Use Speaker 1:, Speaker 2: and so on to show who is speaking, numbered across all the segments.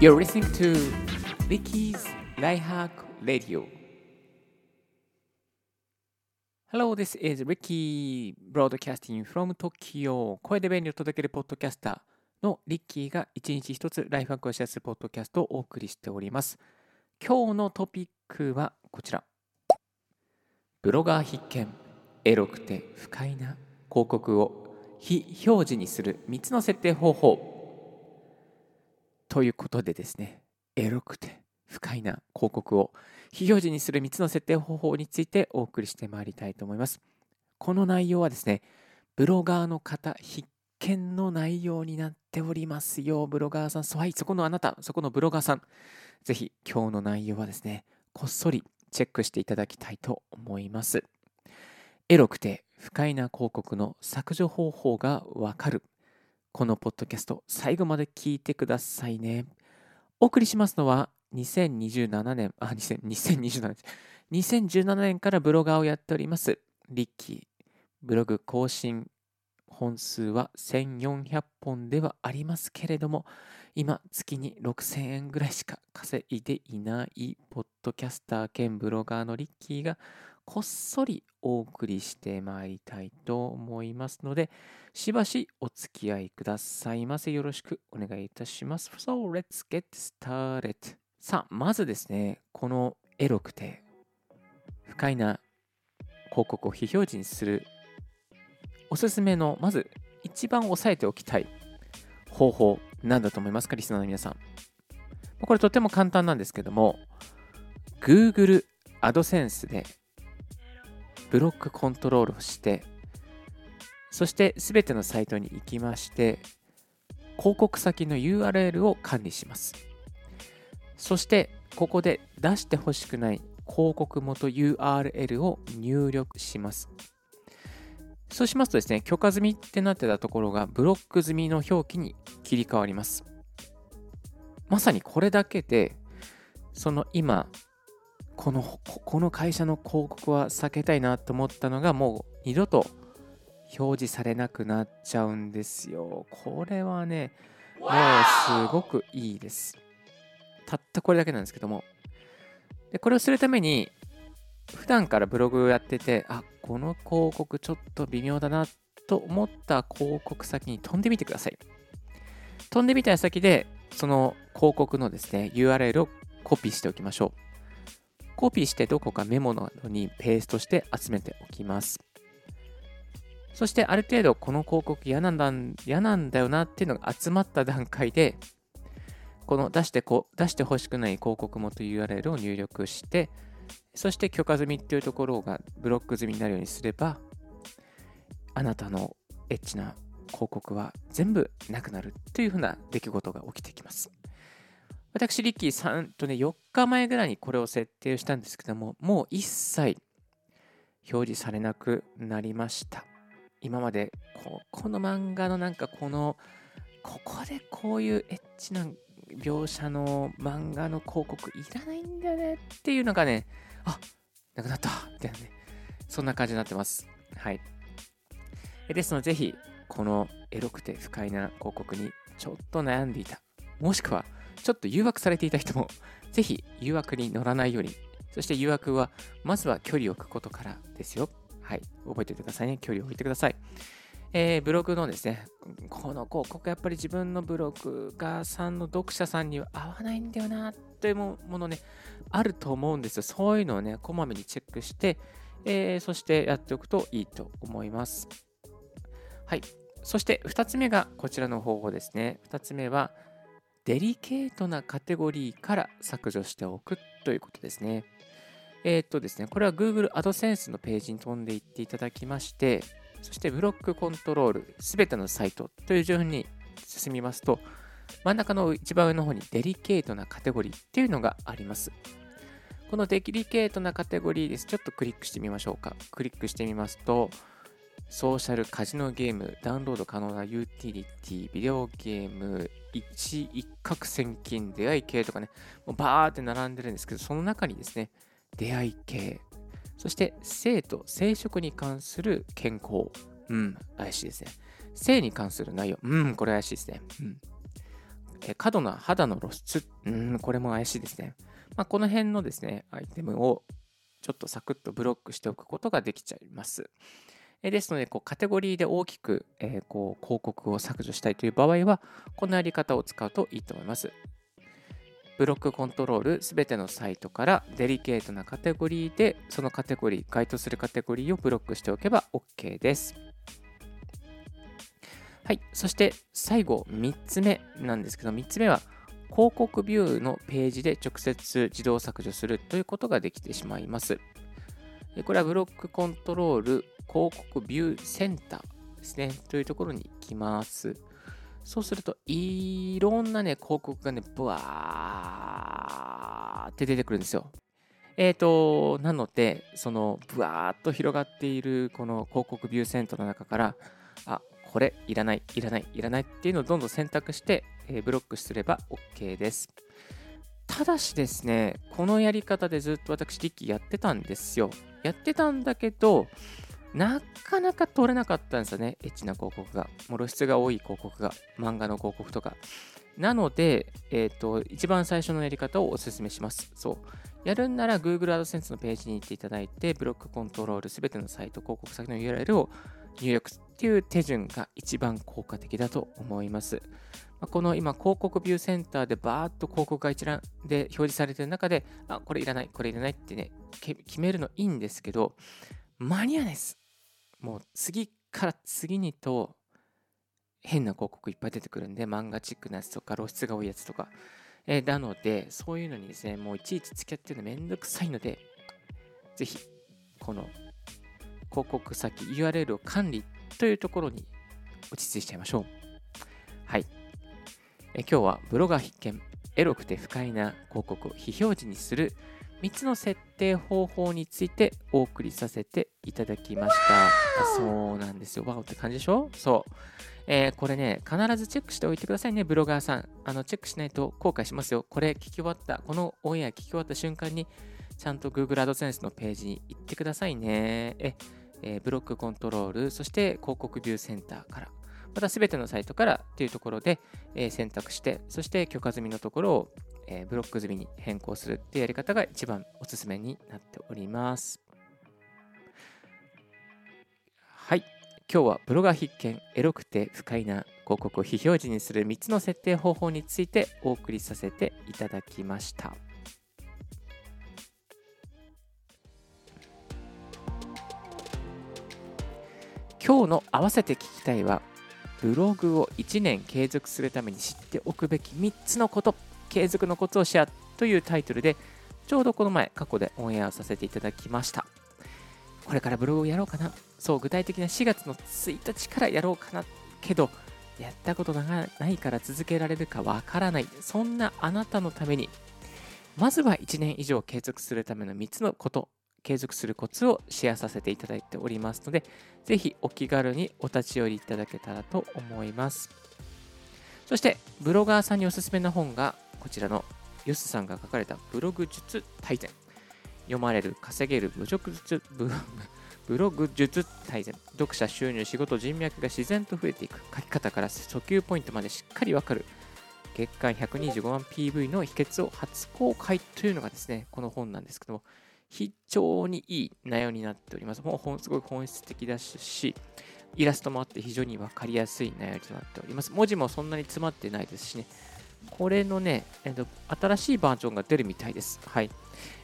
Speaker 1: You're listening to Ricky's Lifehack Radio. Hello, this is Ricky broadcasting from Tokyo. 声で便利を届けるポッドキャスターのリッキーが一日一つライフハックをシェアするポッドキャストをお送りしております。今日のトピックはこちら。ブロガー必見、エロくて不快な広告を非表示にする3つの設定方法。ということでですね、エロくて不快な広告を非表示にする3つの設定方法についてお送りしてまいりたいと思います。この内容はですね、ブロガーの方必見の内容になっておりますよ。ブロガーさん、そはい、そこのあなた、そこのブロガーさん、ぜひ今日の内容はですね、こっそりチェックしていただきたいと思います。エロくて不快な広告の削除方法がわかる。このポッドキャスト、最後まで聞いてくださいね。お送りしますのは、2027年、あ、2027年、2017年からブロガーをやっております、リッキー。ブログ更新本数は1400本ではありますけれども、今、月に6000円ぐらいしか稼いでいないポッドキャスター兼ブロガーのリッキーがこっそりお送りしてまいりたいと思いますので、しばしお付き合いくださいませ。よろしくお願いいたします。So, let's get started. さあ、まずですね、このエロくて不快な広告を非表示にするおすすめの、まず一番押さえておきたい方法、なんだと思いますか、リスナーの皆さん。これとても簡単なんですけども、Google AdSense でブロックコントロールをして、そしてすべてのサイトに行きまして、広告先の URL を管理します。そして、ここで出してほしくない広告元 URL を入力します。そうしますとですね、許可済みってなってたところがブロック済みの表記に切り替わります。まさにこれだけで、その今、このこの会社の広告は避けたいなと思ったのがもう二度と表示されなくなっちゃうんですよ。これはね、もうすごくいいです。たったこれだけなんですけども。でこれをするために、普段からブログをやってて、あ、この広告ちょっと微妙だなと思った広告先に飛んでみてください。飛んでみた先で、その広告のですね、URL をコピーしておきましょう。コピーしてどこかメモなどにペーストして集めておきます。そしてある程度この広告嫌なんだ嫌なんだよなっていうのが集まった段階で、この出してこ出してほしくない広告元 URL を入力して、そして許可済みっていうところがブロック済みになるようにすれば、あなたのエッチな広告は全部なくなるというふうな出来事が起きてきます。私、リッキーさんとね、4日前ぐらいにこれを設定したんですけども、もう一切表示されなくなりました。今までこ、この漫画のなんかこの、ここでこういうエッチな描写の漫画の広告いらないんだよねっていうのがね、あなくなったみたいなね、そんな感じになってます。はい。ですので、ぜひ、このエロくて不快な広告にちょっと悩んでいた、もしくはちょっと誘惑されていた人も、ぜひ誘惑に乗らないように。そして誘惑は、まずは距離を置くことからですよ。はい。覚えておいてくださいね。距離を置いてください。えー、ブログのですね、この広告やっぱり自分のブログがさんの読者さんには合わないんだよなというものね、あると思うんですよ。そういうのをね、こまめにチェックして、えー、そしてやっておくといいと思います。はい。そして2つ目がこちらの方法ですね。2つ目は、デリケートなカテゴリーから削除しておくということですね。えー、っとですね、これは Google AdSense のページに飛んでいっていただきまして、そしてブロックコントロール、すべてのサイトという順に進みますと、真ん中の一番上の方にデリケートなカテゴリーっていうのがあります。このデリケートなカテゴリーです。ちょっとクリックしてみましょうか。クリックしてみますと、ソーシャルカジノゲーム、ダウンロード可能なユーティリティ、ビデオゲーム、一一攫千金、出会い系とかね、もうバーって並んでるんですけど、その中にですね、出会い系、そして性と生殖に関する健康、うん、怪しいですね。性に関する内容、うん、これ怪しいですね。うんえ過度な肌の露出、うん、これも怪しいですね。まあ、この辺のですね、アイテムをちょっとサクッとブロックしておくことができちゃいます。ですので、カテゴリーで大きく、え、こう広告を削除したいという場合は、このやり方を使うといいと思います。ブロックコントロールすべてのサイトからデリケートなカテゴリーでそのカテゴリー、該当するカテゴリーをブロックしておけば OK です。はい、そして最後3つ目なんですけど、3つ目は広告ビューのページで直接自動削除するということができてしまいます。これはブロックコントロール広告ビューセンターですね、というところに行きます。そうすると、いろんなね、広告がね、ブワーって出てくるんですよ。えっ、ー、と、なので、その、ブワーっと広がっている、この広告ビューセンターの中から、あ、これ、いらない、いらない、いらないっていうのをどんどん選択して、えー、ブロックすれば OK です。ただしですね、このやり方でずっと私、リッキーやってたんですよ。やってたんだけど、なかなか取れなかったんですよね、エッチな広告が。もう露出が多い広告が、漫画の広告とか。なので、えっ、ー、と、一番最初のやり方をお勧めします。そう。やるんなら Google AdSense のページに行っていただいて、ブロックコントロールすべてのサイト、広告先の URL を入力っていう手順が一番効果的だと思います。この今、広告ビューセンターでバーっと広告が一覧で表示されている中で、あ、これいらない、これいらないってね、決めるのいいんですけど、間に合わないです。もう次から次にと変な広告いっぱい出てくるんで、漫画チックなやつとか露出が多いやつとか。えー、なので、そういうのにですね、もういちいち付き合ってるのめんどくさいので、ぜひ、この広告先 URL を管理というところに落ち着いちゃいましょう。はい。え今日はブロガー必見、エロくて不快な広告を非表示にする3つの設定方法についてお送りさせていただきました。そうなんですよ。ワオって感じでしょ？そう。えー、これね、必ずチェックしておいてくださいね、ブロガーさん。あの、チェックしないと後悔しますよ。これ聞き終わった、このオンエア聞き終わった瞬間に、ちゃんと Google AdSense のページに行ってくださいね。え、えー、ブロックコントロール、そして広告ビューセンターから、またすべてのサイトからというところで、えー、選択して、そして許可済みのところをえー、ブロック済みに変更するっていうやり方が一番おすすめになっております。はい。今日はブロガー必見、エロくて不快な広告を非表示にする3つの設定方法についてお送りさせていただきました。今日の合わせて聞きたいは、ブログを1年継続するために知っておくべき3つのこと継続のコツをシェアというタイトルで、ちょうどこの前、過去でオンエアさせていただきました。これからブログをやろうかな。そう、具体的な4月の1日からやろうかな。けど、やったことがないから続けられるかわからない。そんなあなたのために、まずは1年以上継続するための3つのこと、継続するコツをシェアさせていただいておりますので、ぜひお気軽にお立ち寄りいただけたらと思います。そして、ブロガーさんにおすすめな本が、こちらのヨスさんが書かれたブログ術大全。読まれる、稼げるブログ術、ブログ術大全。読者収入、仕事、人脈が自然と増えていく。書き方から訴求ポイントまでしっかりわかる。月間125万 PV の秘訣を初公開というのがですね、この本なんですけども、非常にいい内容になっております。もうすごい本質的だし、イラストもあって非常に分かりやすい内容となっております。文字もそんなに詰まってないですしね、これのね、えっと、新しいバージョンが出るみたいです。はい。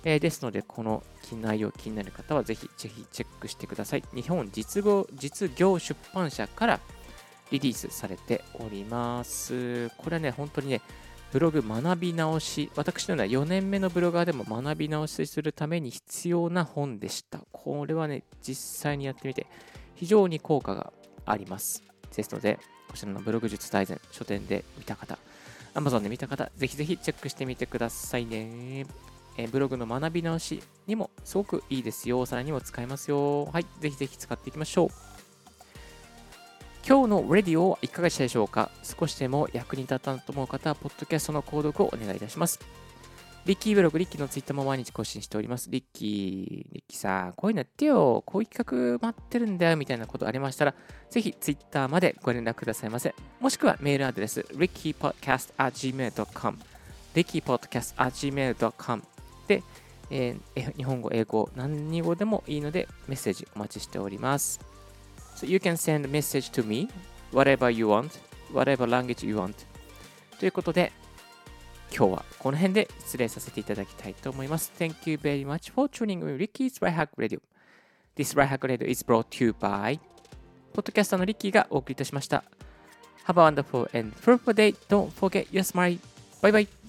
Speaker 1: えー、ですので、この機内容気になる方はぜひ、ぜひチェックしてください。日本実業実業出版社からリリースされております。これはね、本当にね、ブログ学び直し、私のような4年目のブロガーでも学び直しするために必要な本でした。これはね、実際にやってみて、非常に効果があります。ですので、こちらのブログ術大全、書店で見た方、Amazon で見た方、ぜひぜひチェックしてみてくださいね。えブログの学び直しにもすごくいいですよ。さらにも使えますよ。はい。ぜひぜひ使っていきましょう。今日のレディオはいかがでしたでしょうか？少しでも役に立ったと思う方は、ポッドキャストの購読をお願いいたします。リッキーブログ、リッキーのツイッターも毎日更新しております。リッキー、リッキーさ、こういうのやってよ、こういう企画待ってるんだよ、みたいなことありましたら、ぜひツイッターまでご連絡くださいませ。もしくはメールアドレス、rickypodcast.gmail.com、rickypodcast.gmail.com で、えー、日本語、英語、何語でもいいので、メッセージお待ちしております。So you can send a message to me, whatever you want, whatever language you want. ということで、今日はこの辺で失礼させていただきたいと思います。Thank you very much for tuning in Ricky's Right Hack Radio. This Right Hack Radio is brought to you by ポッドキャスターのリッキーがお送りいたしました。Have a wonderful and fruitful day. Don't forget your smile. Bye bye.